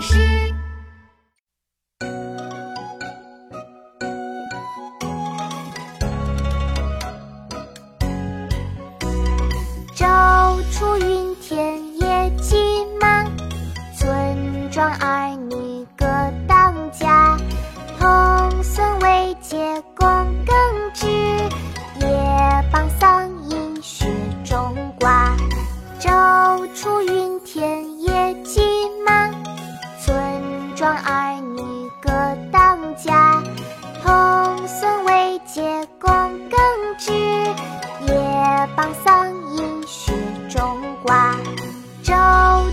诗。朝出云天，野骑马，村庄儿。庄儿女各当家。童孙未解供耕织，夜傍桑阴雪中挂。昼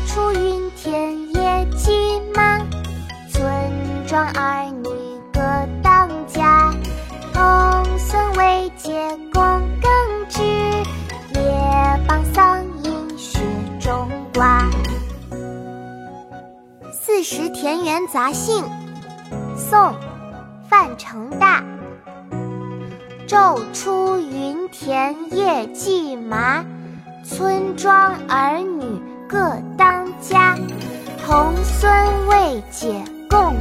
出耘田夜绩麻，村庄儿女各当家。童孙未解供耕织，夜傍桑阴雪中挂。《四时田园杂兴》宋·范成大。昼出耘田夜绩麻，村庄儿女各当家。童孙未解供